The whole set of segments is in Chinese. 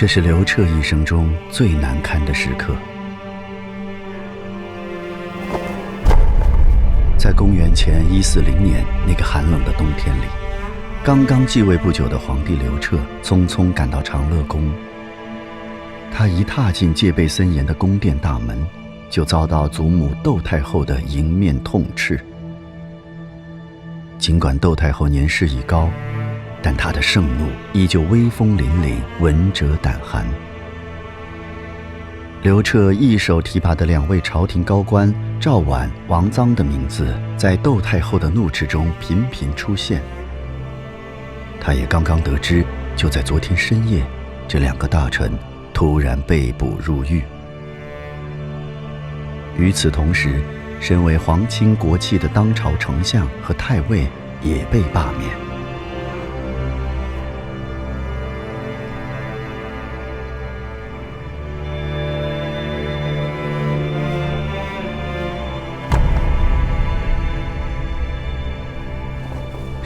这是刘彻一生中最难堪的时刻。在公元前一四零年那个寒冷的冬天里，刚刚继位不久的皇帝刘彻匆匆赶到长乐宫。他一踏进戒备森严的宫殿大门，就遭到祖母窦太后的迎面痛斥。尽管窦太后年事已高，但他的盛怒依旧威风凛凛，闻者胆寒。刘彻一手提拔的两位朝廷高官赵婉、王臧的名字，在窦太后的怒斥中频频出现。他也刚刚得知，就在昨天深夜，这两个大臣突然被捕入狱。与此同时，身为皇亲国戚的当朝丞相和太尉也被罢免。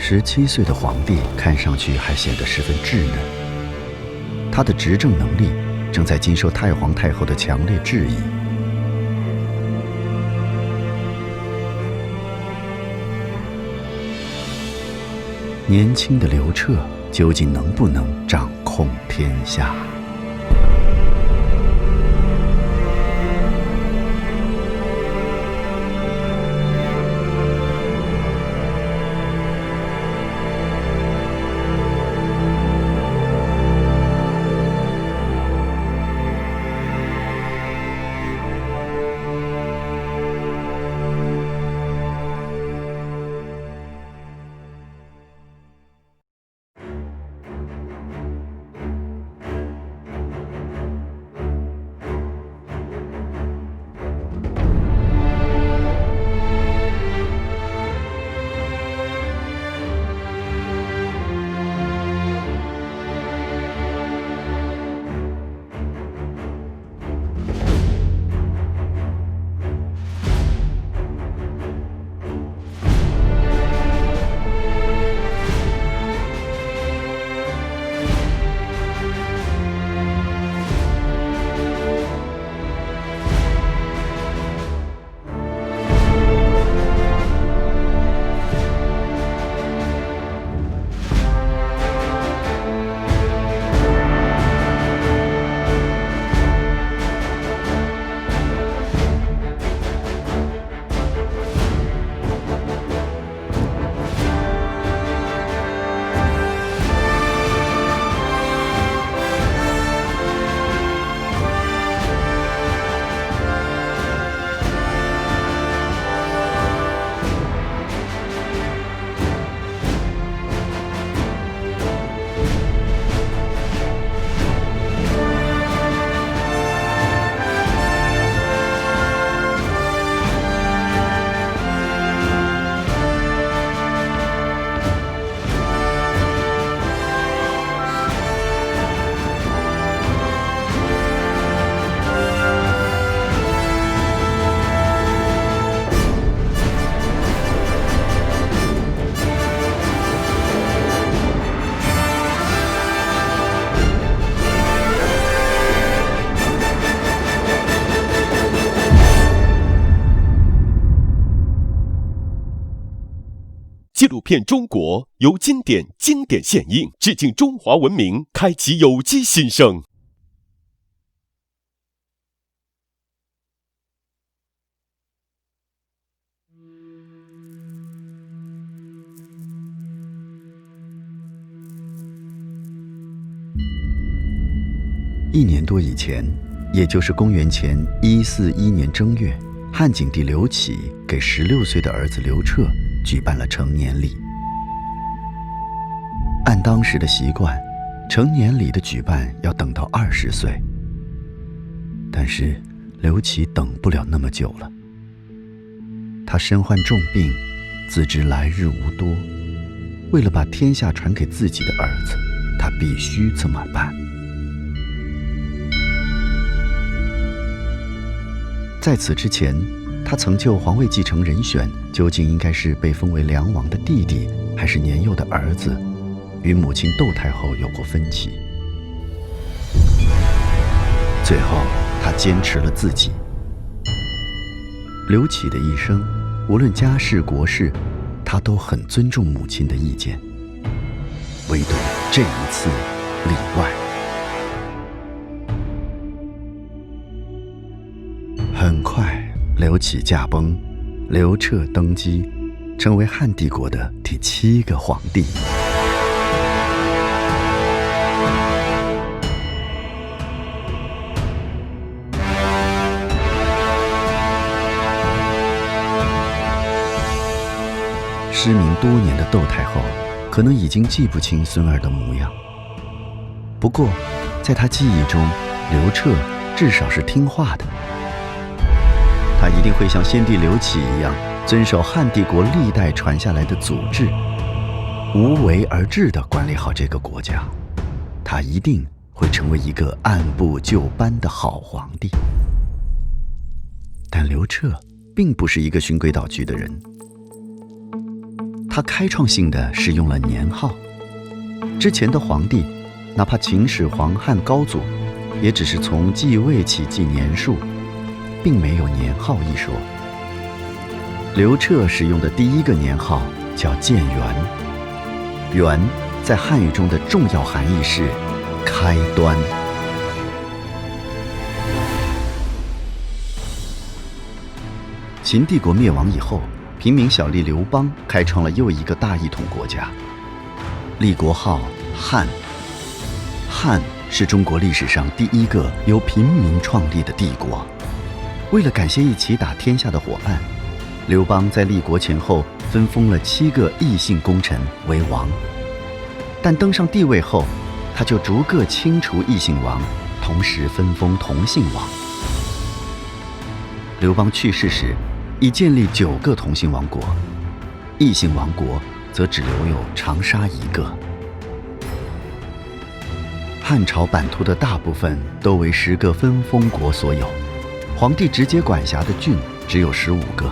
十七岁的皇帝看上去还显得十分稚嫩，他的执政能力正在经受太皇太后的强烈质疑。年轻的刘彻究竟能不能掌控天下？《中国》由经典经典献映，致敬中华文明，开启有机新生。一年多以前，也就是公元前一四一年正月，汉景帝刘启给十六岁的儿子刘彻。举办了成年礼。按当时的习惯，成年礼的举办要等到二十岁。但是刘启等不了那么久了。他身患重病，自知来日无多，为了把天下传给自己的儿子，他必须这么办。在此之前。他曾就皇位继承人选究竟应该是被封为梁王的弟弟，还是年幼的儿子，与母亲窦太后有过分歧。最后，他坚持了自己。刘启的一生，无论家事国事，他都很尊重母亲的意见，唯独这一次例外。很快，刘启驾崩，刘彻登基，成为汉帝国的第七个皇帝。失明多年的窦太后，可能已经记不清孙儿的模样。不过，在她记忆中，刘彻至少是听话的。他一定会像先帝刘启一样，遵守汉帝国历代传下来的祖制，无为而治地管理好这个国家。他一定会成为一个按部就班的好皇帝。但刘彻并不是一个循规蹈矩的人。他开创性的使用了年号，之前的皇帝，哪怕秦始皇、汉高祖，也只是从继位起记年数，并没有年号一说。刘彻使用的第一个年号叫建元，元在汉语中的重要含义是开端。秦帝国灭亡以后。平民小吏刘邦开创了又一个大一统国家，立国号汉。汉是中国历史上第一个由平民创立的帝国。为了感谢一起打天下的伙伴，刘邦在立国前后分封了七个异姓功臣为王。但登上帝位后，他就逐个清除异姓王，同时分封同姓王。刘邦去世时。已建立九个同姓王国，异姓王国则只留有长沙一个。汉朝版图的大部分都为十个分封国所有，皇帝直接管辖的郡只有十五个。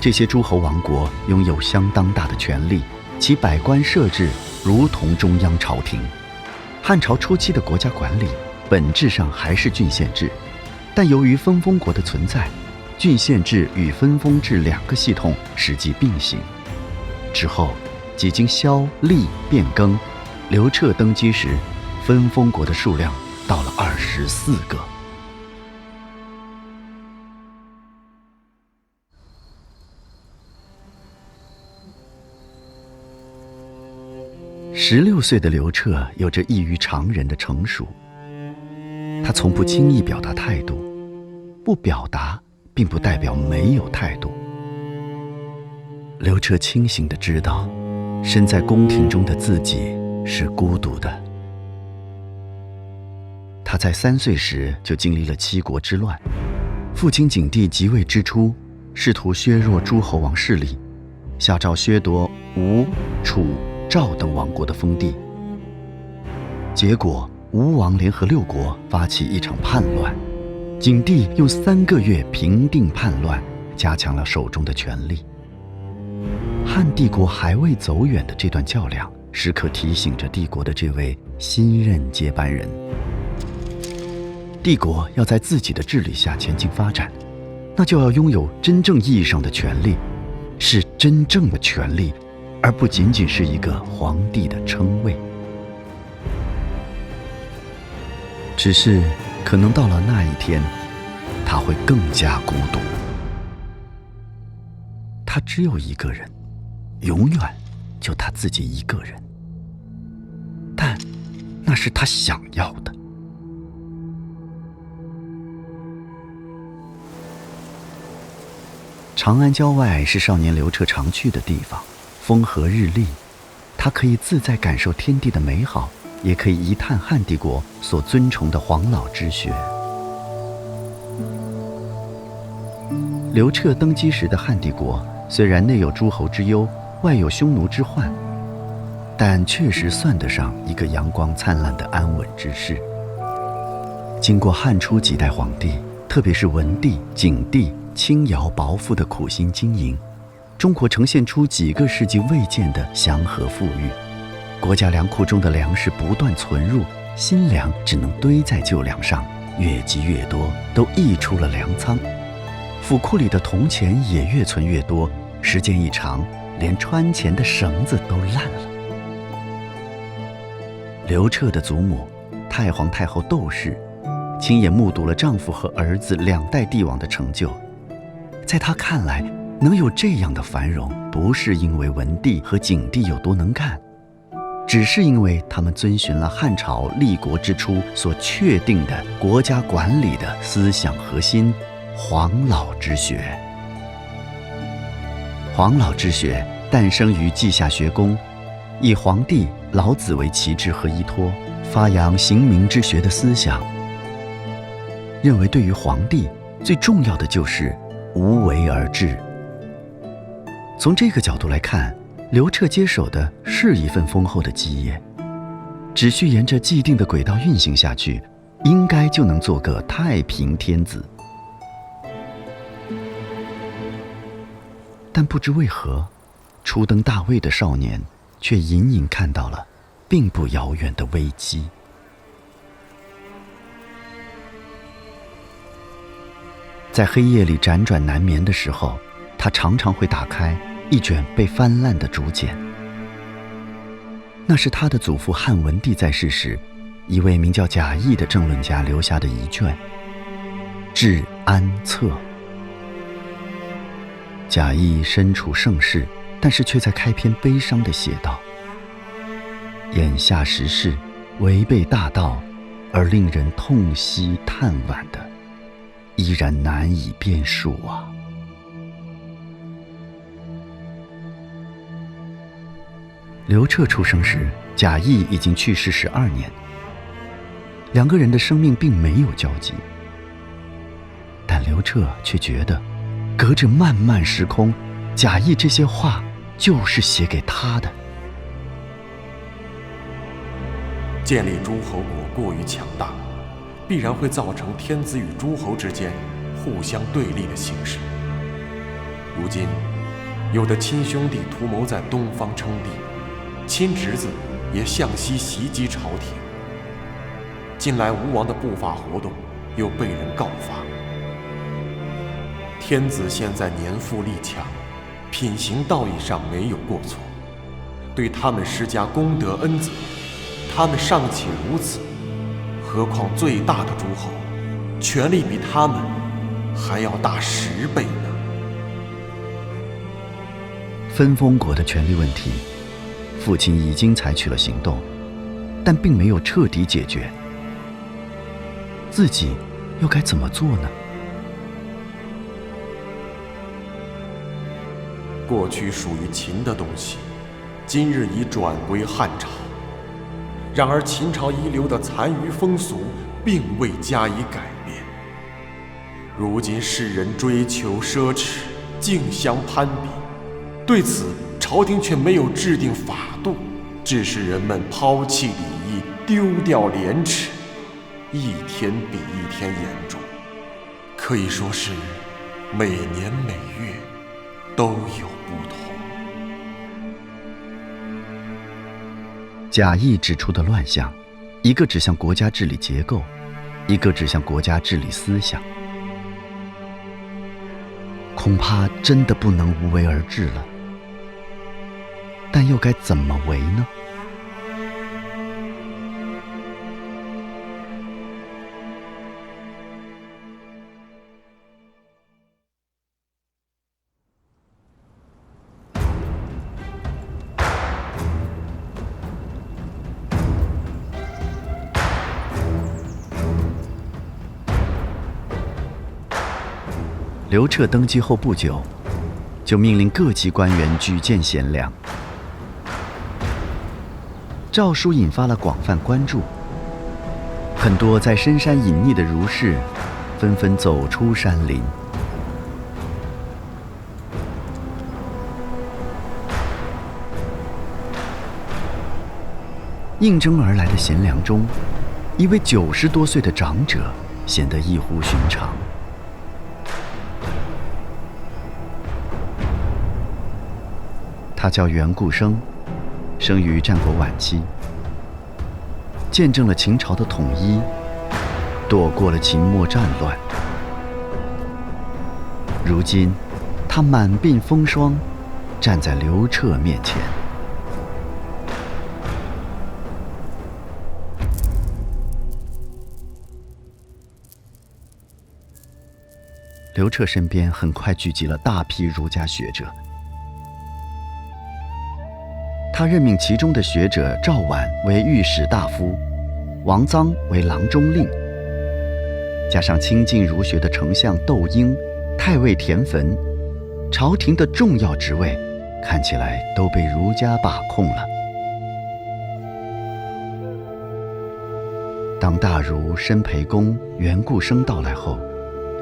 这些诸侯王国拥有相当大的权力，其百官设置如同中央朝廷。汉朝初期的国家管理本质上还是郡县制，但由于分封国的存在。郡县制与分封制两个系统实际并行。之后，几经萧厉变更，刘彻登基时，分封国的数量到了二十四个。十六岁的刘彻有着异于常人的成熟，他从不轻易表达态度，不表达。并不代表没有态度。刘彻清醒的知道，身在宫廷中的自己是孤独的。他在三岁时就经历了七国之乱，父亲景帝即位之初，试图削弱诸侯王势力，下诏削夺吴、楚、赵等王国的封地。结果，吴王联合六国发起一场叛乱。景帝用三个月平定叛乱，加强了手中的权力。汉帝国还未走远的这段较量，时刻提醒着帝国的这位新任接班人：帝国要在自己的治理下前进发展，那就要拥有真正意义上的权力，是真正的权力，而不仅仅是一个皇帝的称谓。只是。可能到了那一天，他会更加孤独。他只有一个人，永远就他自己一个人。但那是他想要的。长安郊外是少年刘彻常去的地方，风和日丽，他可以自在感受天地的美好。也可以一探汉帝国所尊崇的黄老之学。刘彻登基时的汉帝国，虽然内有诸侯之忧，外有匈奴之患，但确实算得上一个阳光灿烂的安稳之世。经过汉初几代皇帝，特别是文帝、景帝、轻徭薄赋的苦心经营，中国呈现出几个世纪未见的祥和富裕。国家粮库中的粮食不断存入，新粮只能堆在旧粮上，越积越多，都溢出了粮仓。府库里的铜钱也越存越多，时间一长，连穿钱的绳子都烂了。刘彻的祖母，太皇太后窦氏，亲眼目睹了丈夫和儿子两代帝王的成就，在她看来，能有这样的繁荣，不是因为文帝和景帝有多能干。只是因为他们遵循了汉朝立国之初所确定的国家管理的思想核心——黄老之学。黄老之学诞生于稷下学宫，以皇帝老子为旗帜和依托，发扬刑民之学的思想。认为对于皇帝最重要的就是无为而治。从这个角度来看。刘彻接手的是一份丰厚的基业，只需沿着既定的轨道运行下去，应该就能做个太平天子。但不知为何，初登大位的少年却隐隐看到了并不遥远的危机。在黑夜里辗转难眠的时候，他常常会打开。一卷被翻烂的竹简，那是他的祖父汉文帝在世时，一位名叫贾谊的政论家留下的遗卷《治安策》。贾谊身处盛世，但是却在开篇悲伤地写道：“眼下时事违背大道，而令人痛惜叹惋的，依然难以辨数啊。”刘彻出生时，贾谊已经去世十二年。两个人的生命并没有交集，但刘彻却觉得，隔着漫漫时空，贾谊这些话就是写给他的。建立诸侯国过于强大，必然会造成天子与诸侯之间互相对立的形势。如今，有的亲兄弟图谋在东方称帝。亲侄子也向西袭击朝廷。近来吴王的不法活动又被人告发。天子现在年富力强，品行道义上没有过错，对他们施加功德恩泽，他们尚且如此，何况最大的诸侯，权力比他们还要大十倍呢？分封国的权力问题。父亲已经采取了行动，但并没有彻底解决。自己又该怎么做呢？过去属于秦的东西，今日已转归汉朝。然而秦朝遗留的残余风俗，并未加以改变。如今世人追求奢侈，竞相攀比，对此。朝廷却没有制定法，致使人们抛弃礼仪、丢掉廉耻，一天比一天严重，可以说是每年每月都有不同。贾谊指出的乱象，一个指向国家治理结构，一个指向国家治理思想，恐怕真的不能无为而治了。但又该怎么为呢？刘彻登基后不久，就命令各级官员举荐贤良。诏书引发了广泛关注，很多在深山隐匿的儒士纷纷走出山林。应征而来的贤良中，一位九十多岁的长者显得异乎寻常。他叫袁固生。生于战国晚期，见证了秦朝的统一，躲过了秦末战乱。如今，他满鬓风霜，站在刘彻面前。刘彻身边很快聚集了大批儒家学者。他任命其中的学者赵绾为御史大夫，王臧为郎中令，加上亲近儒学的丞相窦婴、太尉田汾，朝廷的重要职位看起来都被儒家把控了。当大儒申培公、袁固生到来后，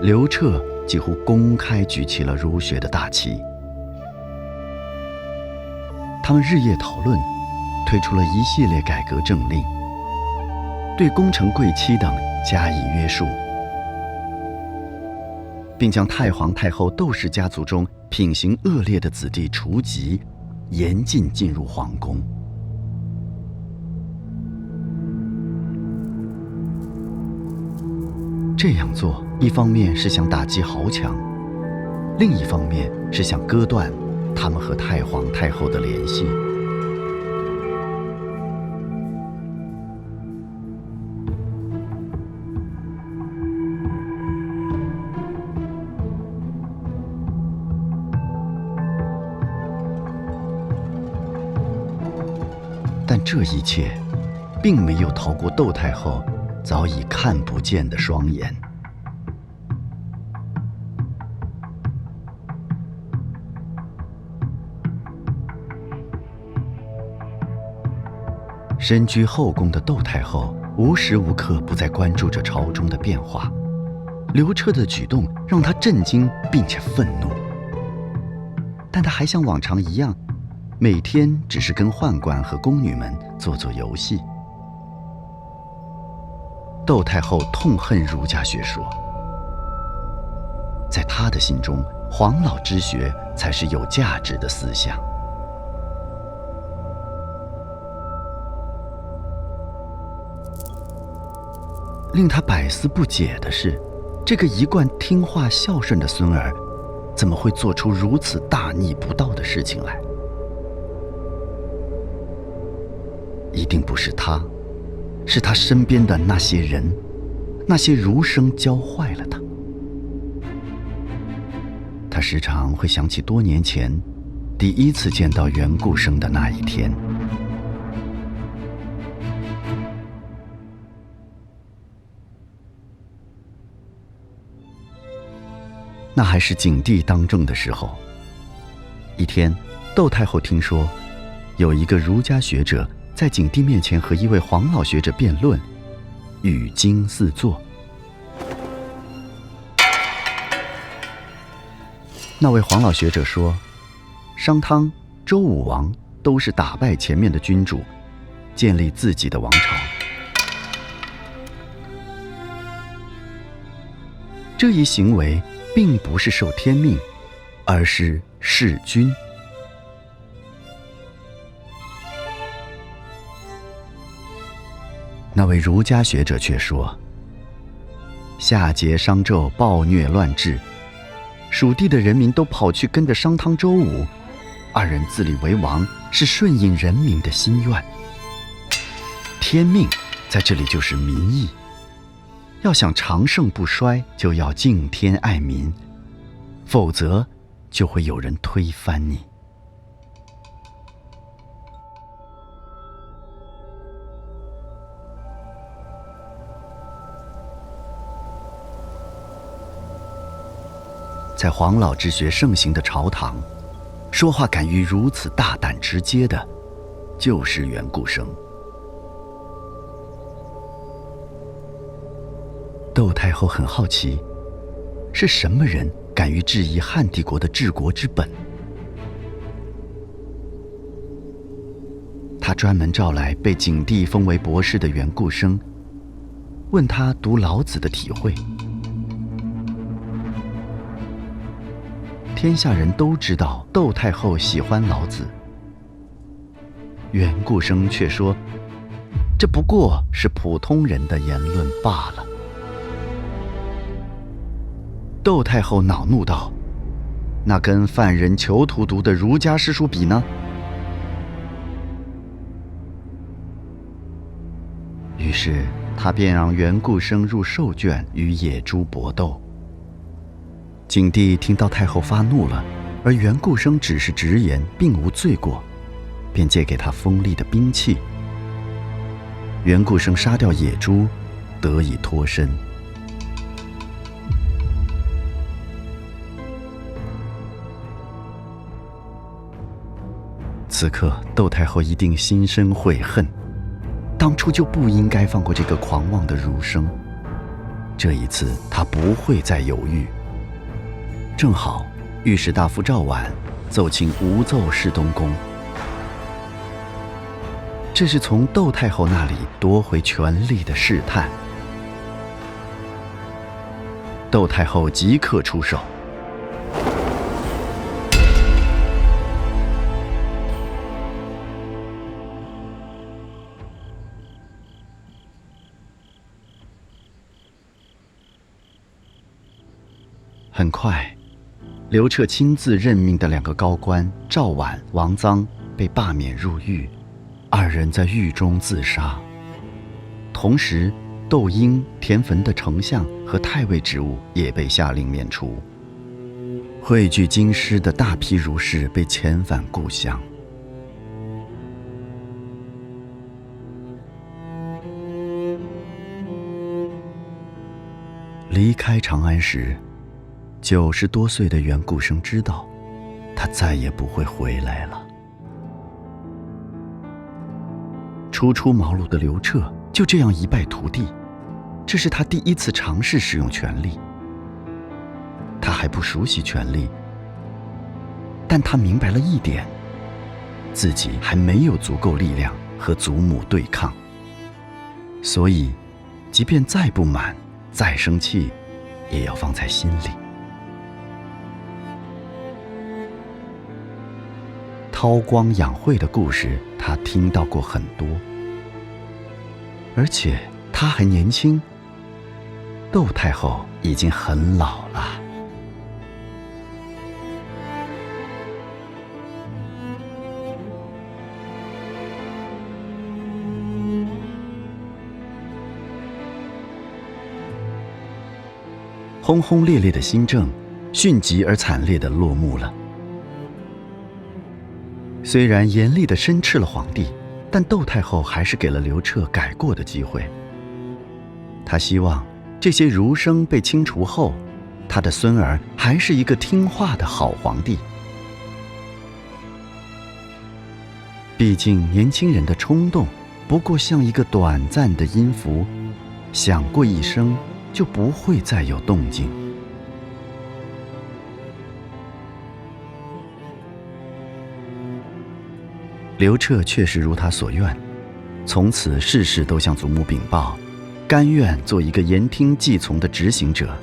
刘彻几乎公开举起了儒学的大旗。他们日夜讨论，推出了一系列改革政令，对功臣贵戚等加以约束，并将太皇太后窦氏家族中品行恶劣的子弟除籍，严禁进入皇宫。这样做，一方面是想打击豪强，另一方面是想割断。他们和太皇太后的联系，但这一切，并没有逃过窦太后早已看不见的双眼。身居后宫的窦太后无时无刻不在关注着朝中的变化，刘彻的举动让她震惊并且愤怒，但她还像往常一样，每天只是跟宦官和宫女们做做游戏。窦太后痛恨儒家学说，在她的心中，黄老之学才是有价值的思想。令他百思不解的是，这个一贯听话孝顺的孙儿，怎么会做出如此大逆不道的事情来？一定不是他，是他身边的那些人，那些儒生教坏了他。他时常会想起多年前，第一次见到袁固生的那一天。那还是景帝当政的时候。一天，窦太后听说，有一个儒家学者在景帝面前和一位黄老学者辩论，语惊四座。那位黄老学者说：“商汤、周武王都是打败前面的君主，建立自己的王朝。这一行为。”并不是受天命，而是弑君。那位儒家学者却说：“夏桀、商纣暴虐乱治，蜀地的人民都跑去跟着商汤、周武，二人自立为王，是顺应人民的心愿。天命在这里就是民意。”要想长盛不衰，就要敬天爱民，否则就会有人推翻你。在黄老之学盛行的朝堂，说话敢于如此大胆直接的，就是袁固生。窦太后很好奇，是什么人敢于质疑汉帝国的治国之本？他专门召来被景帝封为博士的袁固生，问他读老子的体会。天下人都知道窦太后喜欢老子，袁固生却说，这不过是普通人的言论罢了。窦太后恼怒道：“那跟犯人囚徒读的儒家诗书比呢？”于是他便让袁固生入兽圈与野猪搏斗。景帝听到太后发怒了，而袁固生只是直言并无罪过，便借给他锋利的兵器。袁固生杀掉野猪，得以脱身。此刻，窦太后一定心生悔恨，当初就不应该放过这个狂妄的儒生。这一次，她不会再犹豫。正好，御史大夫赵绾奏请无奏侍东宫，这是从窦太后那里夺回权力的试探。窦太后即刻出手。很快，刘彻亲自任命的两个高官赵绾、王臧被罢免入狱，二人在狱中自杀。同时，窦婴、田汾的丞相和太尉职务也被下令免除。汇聚京师的大批儒士被遣返故乡。离开长安时。九十多岁的袁固生知道，他再也不会回来了。初出茅庐的刘彻就这样一败涂地，这是他第一次尝试使用权力。他还不熟悉权力，但他明白了一点：自己还没有足够力量和祖母对抗。所以，即便再不满、再生气，也要放在心里。韬光养晦的故事，他听到过很多，而且他还年轻。窦太后已经很老了。轰轰烈烈的新政，迅疾而惨烈的落幕了。虽然严厉地申斥了皇帝，但窦太后还是给了刘彻改过的机会。他希望这些儒生被清除后，他的孙儿还是一个听话的好皇帝。毕竟年轻人的冲动不过像一个短暂的音符，响过一声就不会再有动静。刘彻确实如他所愿，从此事事都向祖母禀报，甘愿做一个言听计从的执行者。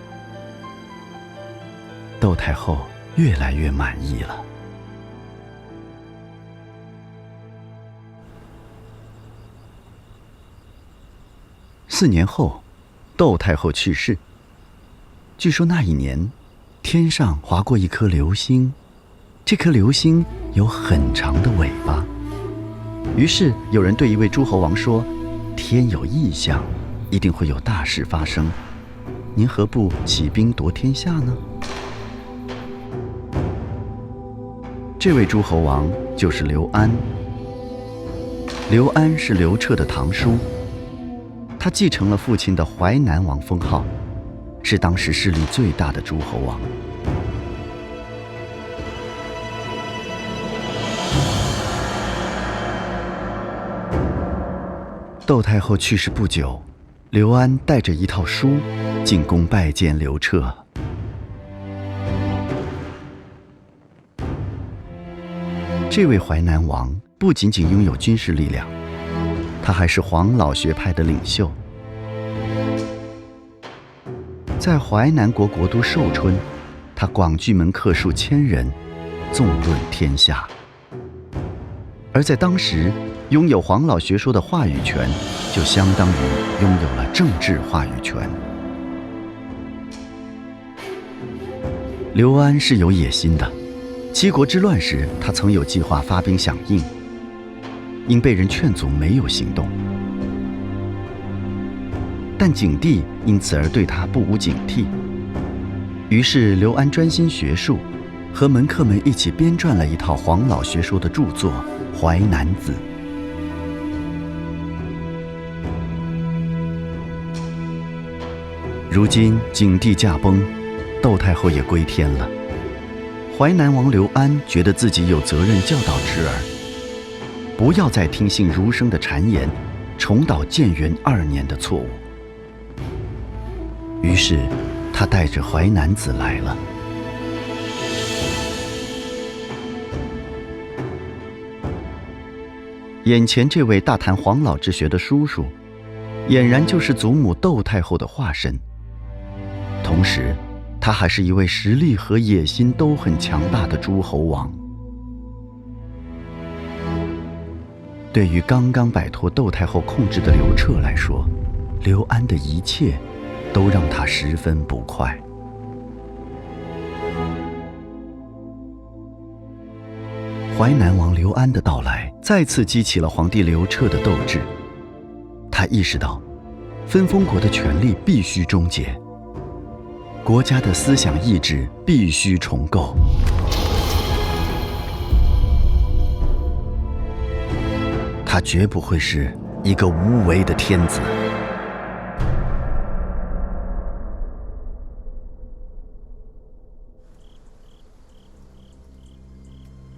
窦太后越来越满意了。四年后，窦太后去世。据说那一年，天上划过一颗流星，这颗流星有很长的尾巴。于是有人对一位诸侯王说：“天有异象，一定会有大事发生。您何不起兵夺天下呢？”这位诸侯王就是刘安。刘安是刘彻的堂叔，他继承了父亲的淮南王封号，是当时势力最大的诸侯王。窦太后去世不久，刘安带着一套书进宫拜见刘彻。这位淮南王不仅仅拥有军事力量，他还是黄老学派的领袖。在淮南国国都寿春，他广聚门客数千人，纵论天下。而在当时，拥有黄老学说的话语权，就相当于拥有了政治话语权。刘安是有野心的。七国之乱时，他曾有计划发兵响应，因被人劝阻，没有行动。但景帝因此而对他不无警惕。于是刘安专心学术，和门客们一起编撰了一套黄老学说的著作《淮南子》。如今景帝驾崩，窦太后也归天了。淮南王刘安觉得自己有责任教导侄儿，不要再听信儒生的谗言，重蹈建元二年的错误。于是，他带着《淮南子》来了。眼前这位大谈黄老之学的叔叔，俨然就是祖母窦太后的化身。同时，他还是一位实力和野心都很强大的诸侯王。对于刚刚摆脱窦太后控制的刘彻来说，刘安的一切都让他十分不快。淮南王刘安的到来，再次激起了皇帝刘彻的斗志。他意识到，分封国的权力必须终结。国家的思想意志必须重构。他绝不会是一个无为的天子。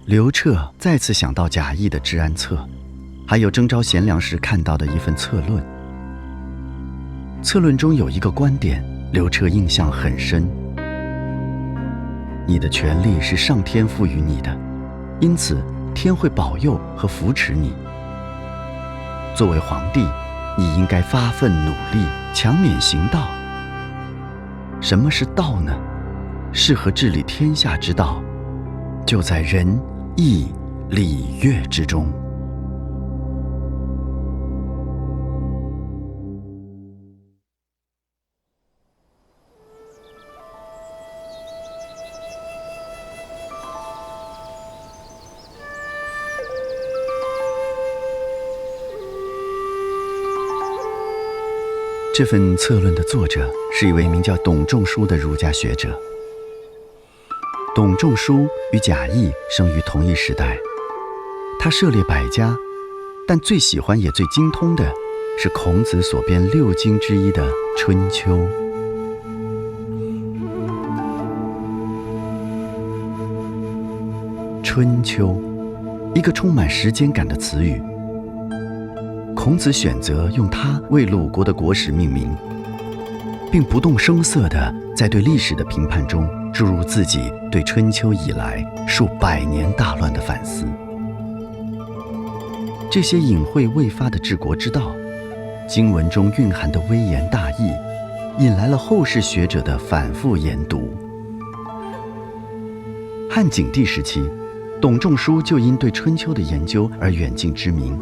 刘彻再次想到贾谊的《治安策》，还有征召贤良时看到的一份策论。策论中有一个观点。刘彻印象很深。你的权利是上天赋予你的，因此天会保佑和扶持你。作为皇帝，你应该发奋努力，强勉行道。什么是道呢？适合治理天下之道，就在仁义礼乐之中。这份策论的作者是一位名叫董仲舒的儒家学者。董仲舒与贾谊生于同一时代，他涉猎百家，但最喜欢也最精通的是孔子所编六经之一的《春秋》。春秋，一个充满时间感的词语。孔子选择用它为鲁国的国史命名，并不动声色地在对历史的评判中注入自己对春秋以来数百年大乱的反思。这些隐晦未发的治国之道，经文中蕴含的微言大义，引来了后世学者的反复研读。汉景帝时期，董仲舒就因对春秋的研究而远近知名。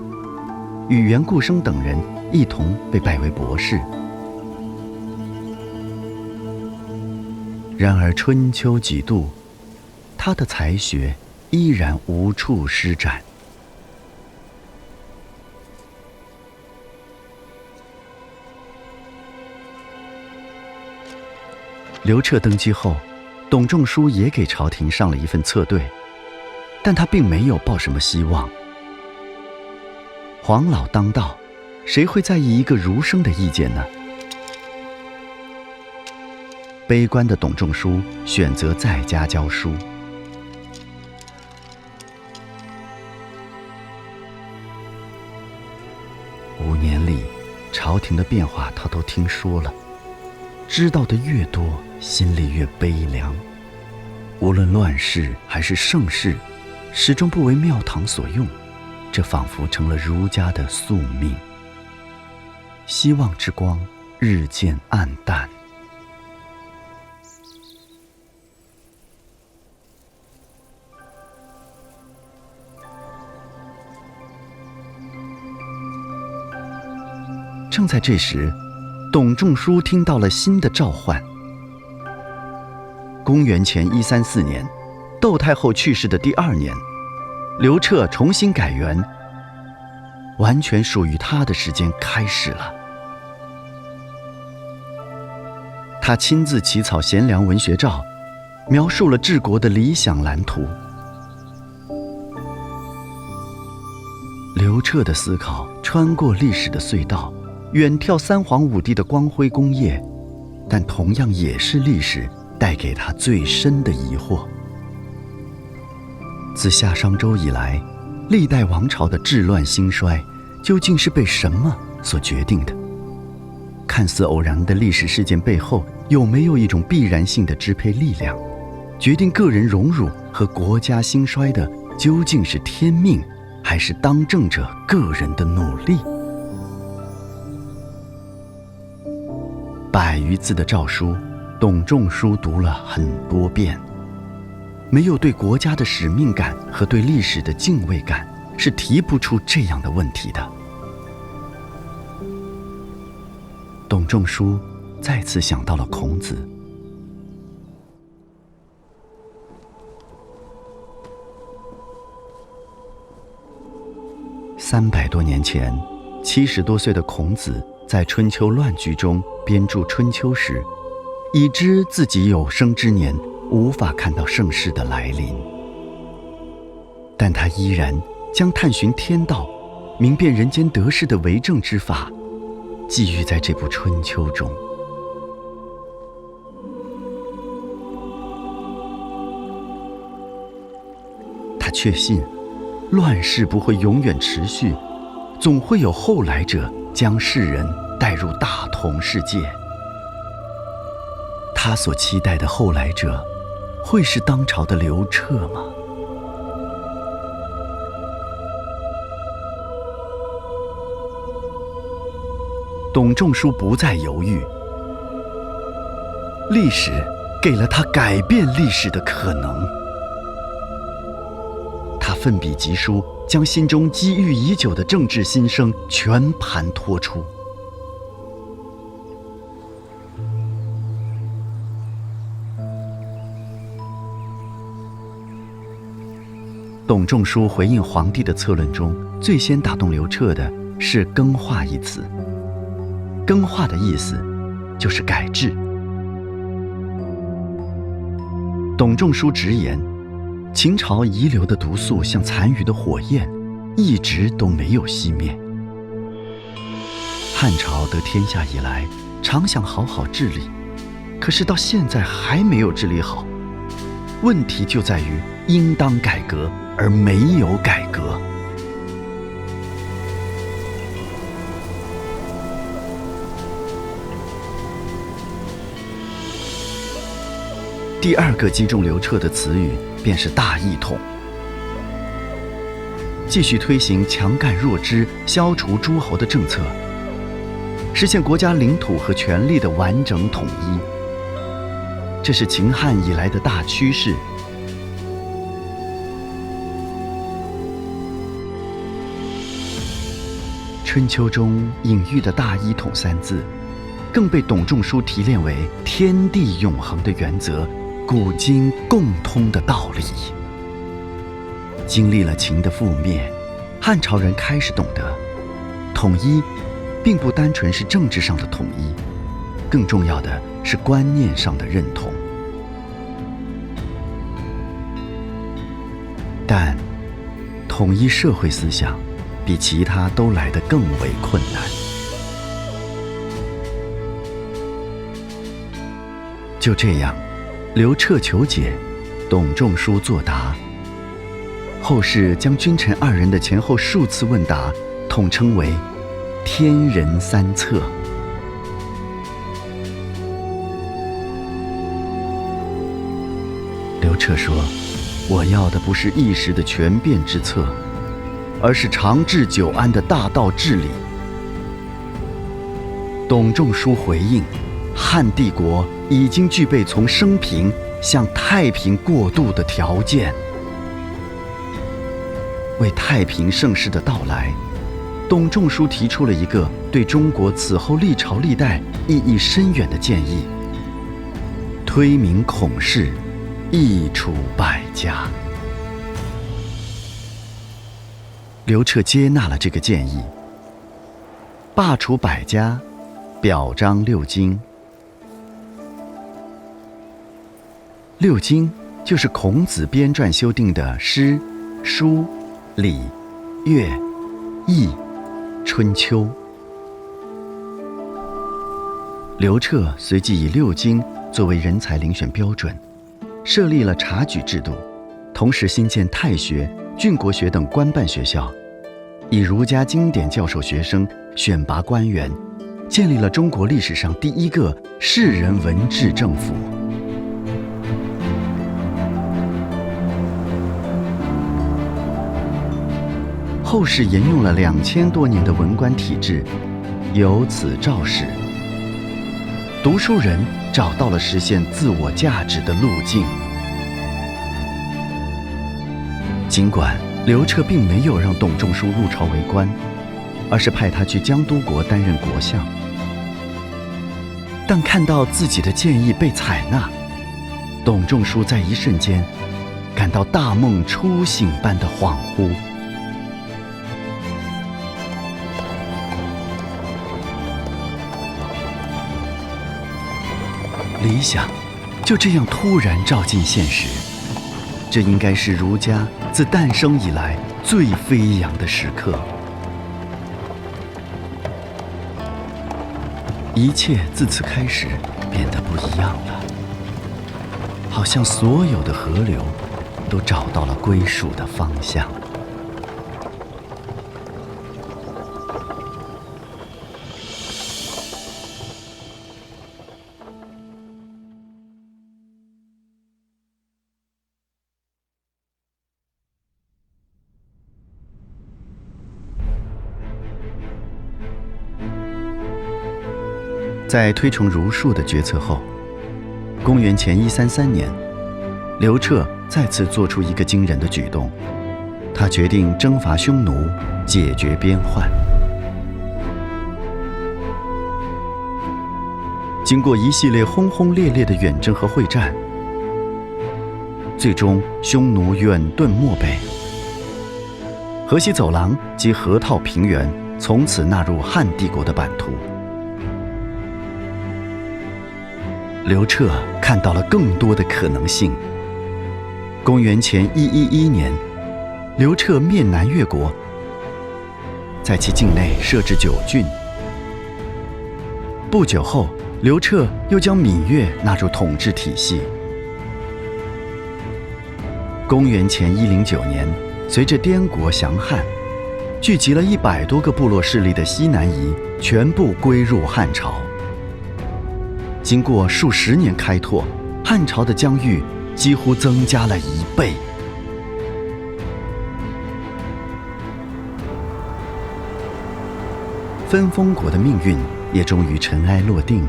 与袁固生等人一同被拜为博士。然而春秋几度，他的才学依然无处施展。刘彻登基后，董仲舒也给朝廷上了一份策对，但他并没有抱什么希望。黄老当道，谁会在意一个儒生的意见呢？悲观的董仲舒选择在家教书。五年里，朝廷的变化他都听说了，知道的越多，心里越悲凉。无论乱世还是盛世，始终不为庙堂所用。这仿佛成了儒家的宿命，希望之光日渐暗淡。正在这时，董仲舒听到了新的召唤。公元前一三四年，窦太后去世的第二年，刘彻重新改元，完全属于他的时间开始了。他亲自起草贤良文学照，描述了治国的理想蓝图。刘彻的思考穿过历史的隧道，远眺三皇五帝的光辉功业，但同样也是历史带给他最深的疑惑。自夏商周以来，历代王朝的治乱兴衰，究竟是被什么所决定的？看似偶然的历史事件背后，有没有一种必然性的支配力量，决定个人荣辱和国家兴衰的，究竟是天命？还是当政者个人的努力。百余字的诏书，董仲舒读了很多遍。没有对国家的使命感和对历史的敬畏感，是提不出这样的问题的。董仲舒再次想到了孔子。三百多年前，七十多岁的孔子在春秋乱局中编著《春秋》时，已知自己有生之年无法看到盛世的来临，但他依然将探寻天道、明辨人间得失的为政之法，寄寓在这部《春秋》中。他确信。乱世不会永远持续，总会有后来者将世人带入大同世界。他所期待的后来者，会是当朝的刘彻吗？董仲舒不再犹豫，历史给了他改变历史的可能。他奋笔疾书，将心中积郁已久的政治心声全盘托出。董仲舒回应皇帝的策论中，最先打动刘彻的是“更化”一词。更化的意思，就是改制。董仲舒直言。秦朝遗留的毒素像残余的火焰，一直都没有熄灭。汉朝得天下以来，常想好好治理，可是到现在还没有治理好。问题就在于应当改革而没有改革。第二个击中刘彻的词语。便是大一统，继续推行强干弱支、消除诸侯的政策，实现国家领土和权力的完整统一。这是秦汉以来的大趋势。春秋中隐喻的大一统三字，更被董仲舒提炼为天地永恒的原则。古今共通的道理。经历了秦的覆灭，汉朝人开始懂得，统一，并不单纯是政治上的统一，更重要的是观念上的认同。但，统一社会思想，比其他都来得更为困难。就这样。刘彻求解，董仲舒作答。后世将君臣二人的前后数次问答统称为“天人三策”。刘彻说：“我要的不是一时的权变之策，而是长治久安的大道治理。”董仲舒回应。汉帝国已经具备从生平向太平过渡的条件。为太平盛世的到来，董仲舒提出了一个对中国此后历朝历代意义深远的建议：推明孔氏，一处百家。刘彻接纳了这个建议，罢黜百家，表彰六经。六经就是孔子编撰修订的诗、书、礼、乐、易、春秋。刘彻随即以六经作为人才遴选标准，设立了察举制度，同时新建太学、郡国学等官办学校，以儒家经典教授学生，选拔官员，建立了中国历史上第一个士人文治政府。后世沿用了两千多年的文官体制，由此肇始。读书人找到了实现自我价值的路径。尽管刘彻并没有让董仲舒入朝为官，而是派他去江都国担任国相，但看到自己的建议被采纳，董仲舒在一瞬间感到大梦初醒般的恍惚。理想就这样突然照进现实，这应该是儒家自诞生以来最飞扬的时刻。一切自此开始变得不一样了，好像所有的河流都找到了归属的方向。在推崇儒术的决策后，公元前一三三年，刘彻再次做出一个惊人的举动，他决定征伐匈奴，解决边患。经过一系列轰轰烈烈的远征和会战，最终匈奴远遁漠北，河西走廊及河套平原从此纳入汉帝国的版图。刘彻看到了更多的可能性。公元前一一一年，刘彻面南越国，在其境内设置九郡。不久后，刘彻又将闽越纳入统治体系。公元前一零九年，随着滇国降汉，聚集了一百多个部落势力的西南夷全部归入汉朝。经过数十年开拓，汉朝的疆域几乎增加了一倍。分封国的命运也终于尘埃落定。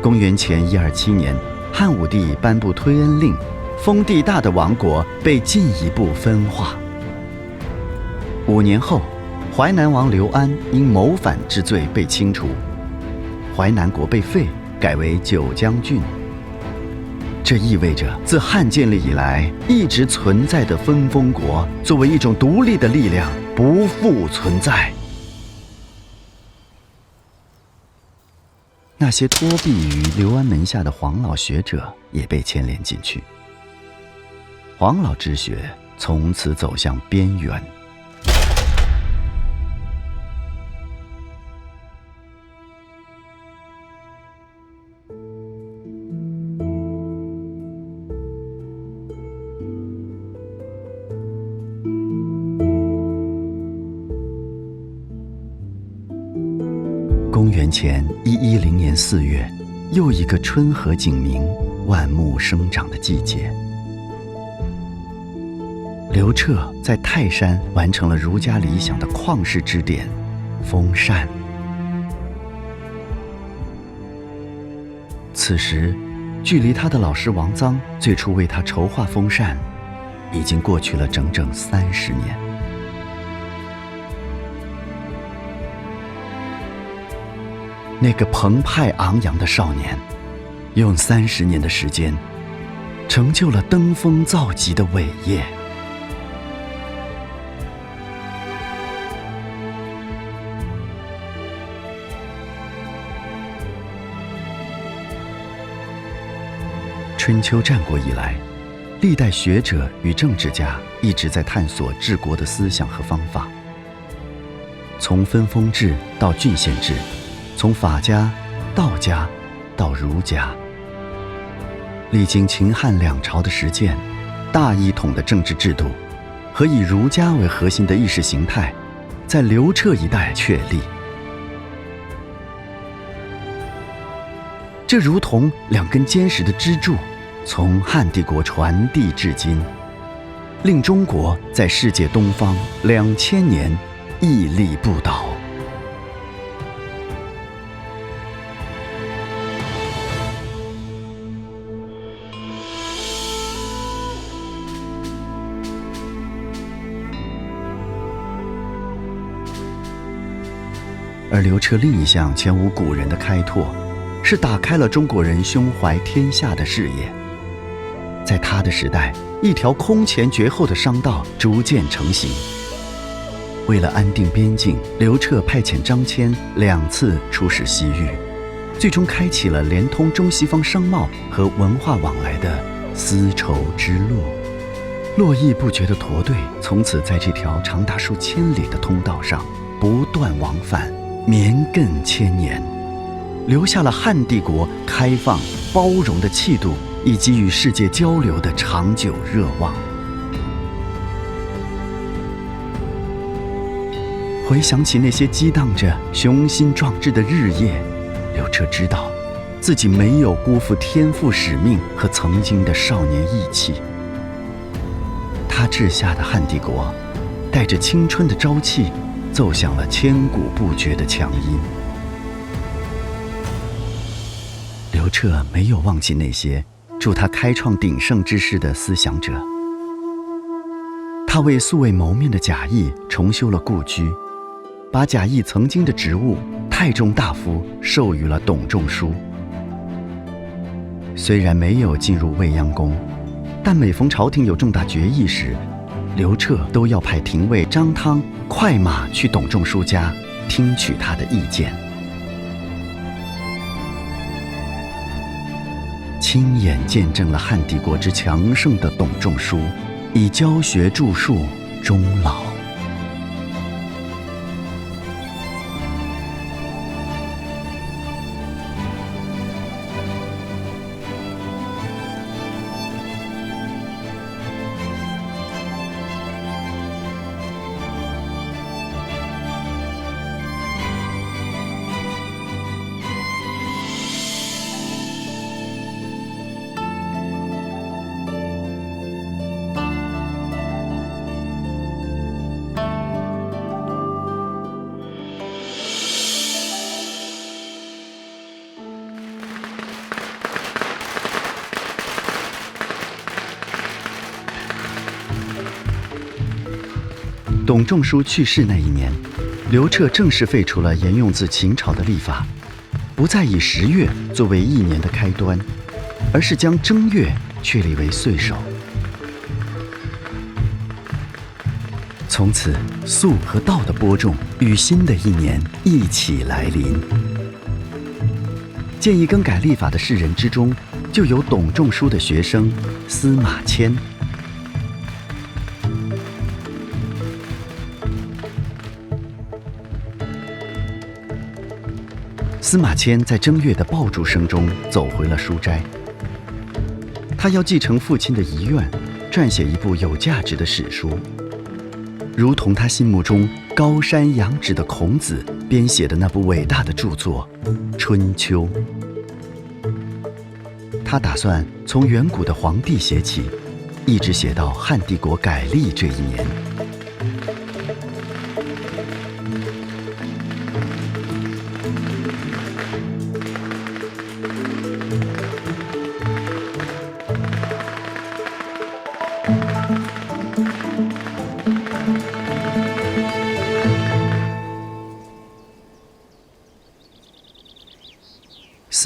公元前一二七年，汉武帝颁布推恩令，封地大的王国被进一步分化。五年后，淮南王刘安因谋反之罪被清除。淮南国被废，改为九江郡。这意味着，自汉建立以来一直存在的分封国，作为一种独立的力量，不复存在。那些托庇于刘安门下的黄老学者也被牵连进去。黄老之学从此走向边缘。又一个春和景明、万木生长的季节。刘彻在泰山完成了儒家理想的旷世之典——封禅。此时，距离他的老师王臧最初为他筹划封禅，已经过去了整整三十年。那个澎湃昂扬的少年，用三十年的时间，成就了登峰造极的伟业。春秋战国以来，历代学者与政治家一直在探索治国的思想和方法。从分封制到郡县制，从法家、道家到儒家，历经秦汉两朝的实践，大一统的政治制度和以儒家为核心的意识形态，在刘彻一代确立。这如同两根坚实的支柱，从汉帝国传递至今，令中国在世界东方两千年屹立不倒。而刘彻另一项前无古人的开拓。是打开了中国人胸怀天下的视野。在他的时代，一条空前绝后的商道逐渐成型。为了安定边境，刘彻派遣张骞两次出使西域，最终开启了连通中西方商贸和文化往来的丝绸之路。络绎不绝的驼队从此在这条长达数千里的通道上不断往返，绵亘千年。留下了汉帝国开放包容的气度，以及与世界交流的长久热望。回想起那些激荡着雄心壮志的日夜，刘彻知道，自己没有辜负天赋使命和曾经的少年意气。他治下的汉帝国，带着青春的朝气，奏响了千古不绝的强音。刘彻没有忘记那些助他开创鼎盛之势的思想者。他为素未谋面的贾谊重修了故居，把贾谊曾经的职务太中大夫授予了董仲舒。虽然没有进入未央宫，但每逢朝廷有重大决议时，刘彻都要派廷尉张汤快马去董仲舒家，听取他的意见。亲眼见证了汉帝国之强盛的董仲舒，以教学著述终老。仲舒去世那一年，刘彻正式废除了沿用自秦朝的历法，不再以十月作为一年的开端，而是将正月确立为岁首。从此，肃和道的播种与新的一年一起来临。建议更改历法的士人之中，就有董仲舒的学生司马迁。司马迁在正月的爆竹声中走回了书斋。他要继承父亲的遗愿，撰写一部有价值的史书，如同他心目中高山仰止的孔子编写的那部伟大的著作《春秋》。他打算从远古的黄帝写起，一直写到汉帝国改立这一年。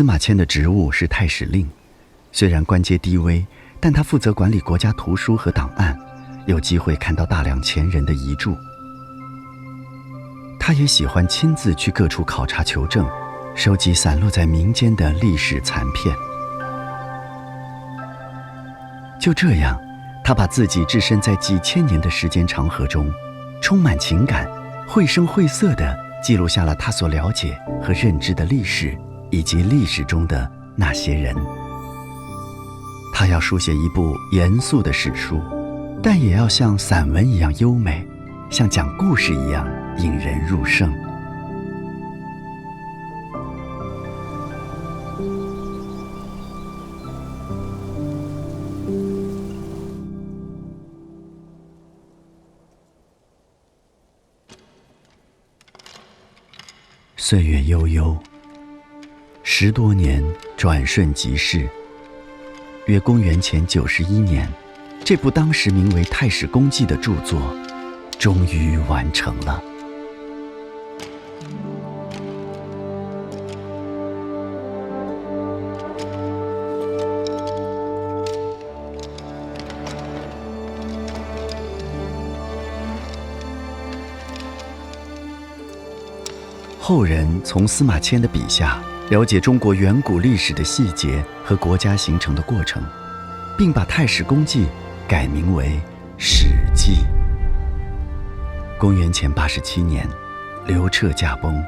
司马迁的职务是太史令，虽然官阶低微，但他负责管理国家图书和档案，有机会看到大量前人的遗著。他也喜欢亲自去各处考察求证，收集散落在民间的历史残片。就这样，他把自己置身在几千年的时间长河中，充满情感，绘声绘色地记录下了他所了解和认知的历史，以及历史中的那些人。他要书写一部严肃的史书，但也要像散文一样优美，像讲故事一样。引人入胜。岁月悠悠，十多年转瞬即逝。约公元前九十一年，这部当时名为《太史公记》的著作，终于完成了。后人从司马迁的笔下了解中国远古历史的细节和国家形成的过程，并把《太史公记》改名为《史记》。公元前八十七年，刘彻驾崩，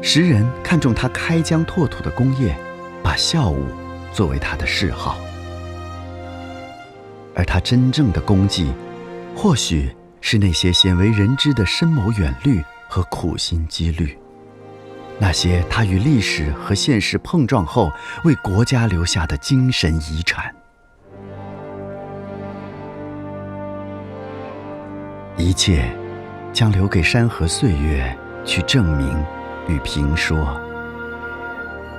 时人看中他开疆拓土的功业，把孝武作为他的谥号，而他真正的功绩，或许是那些鲜为人知的深谋远虑。和苦心积虑，那些他与历史和现实碰撞后为国家留下的精神遗产，一切将留给山河岁月去证明与评说。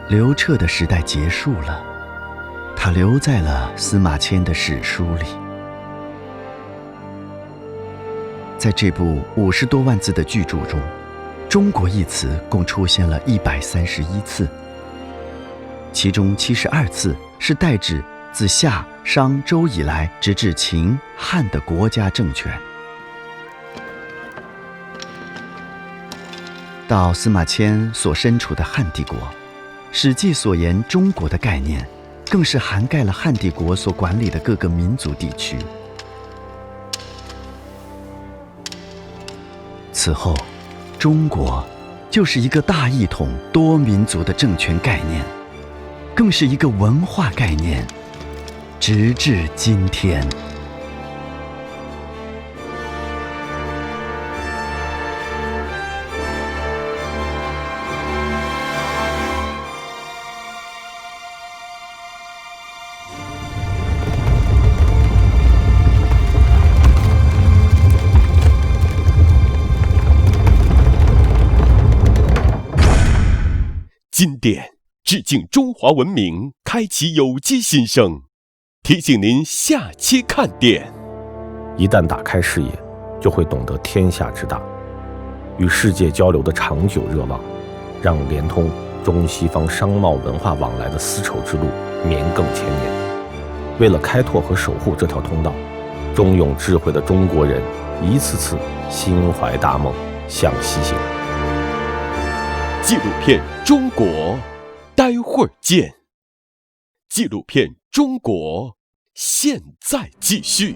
刘彻的时代结束了，他留在了司马迁的史书里。在这部五十多万字的巨著中，“中国”一词共出现了一百三十一次，其中七十二次是代指自夏、商、周以来直至秦、汉的国家政权。到司马迁所身处的汉帝国，《史记》所言“中国”的概念，更是涵盖了汉帝国所管理的各个民族地区。此后，中国就是一个大一统、多民族的政权概念，更是一个文化概念，直至今天。致敬中华文明，开启有机新生。提醒您下期看点。一旦打开视野，就会懂得天下之大，与世界交流的长久热望，让连通中西方商贸文化往来的丝绸之路绵亘千年。为了开拓和守护这条通道，忠勇智慧的中国人一次次心怀大梦，向西行。纪录片《中国》，待会儿见。纪录片《中国》，现在继续。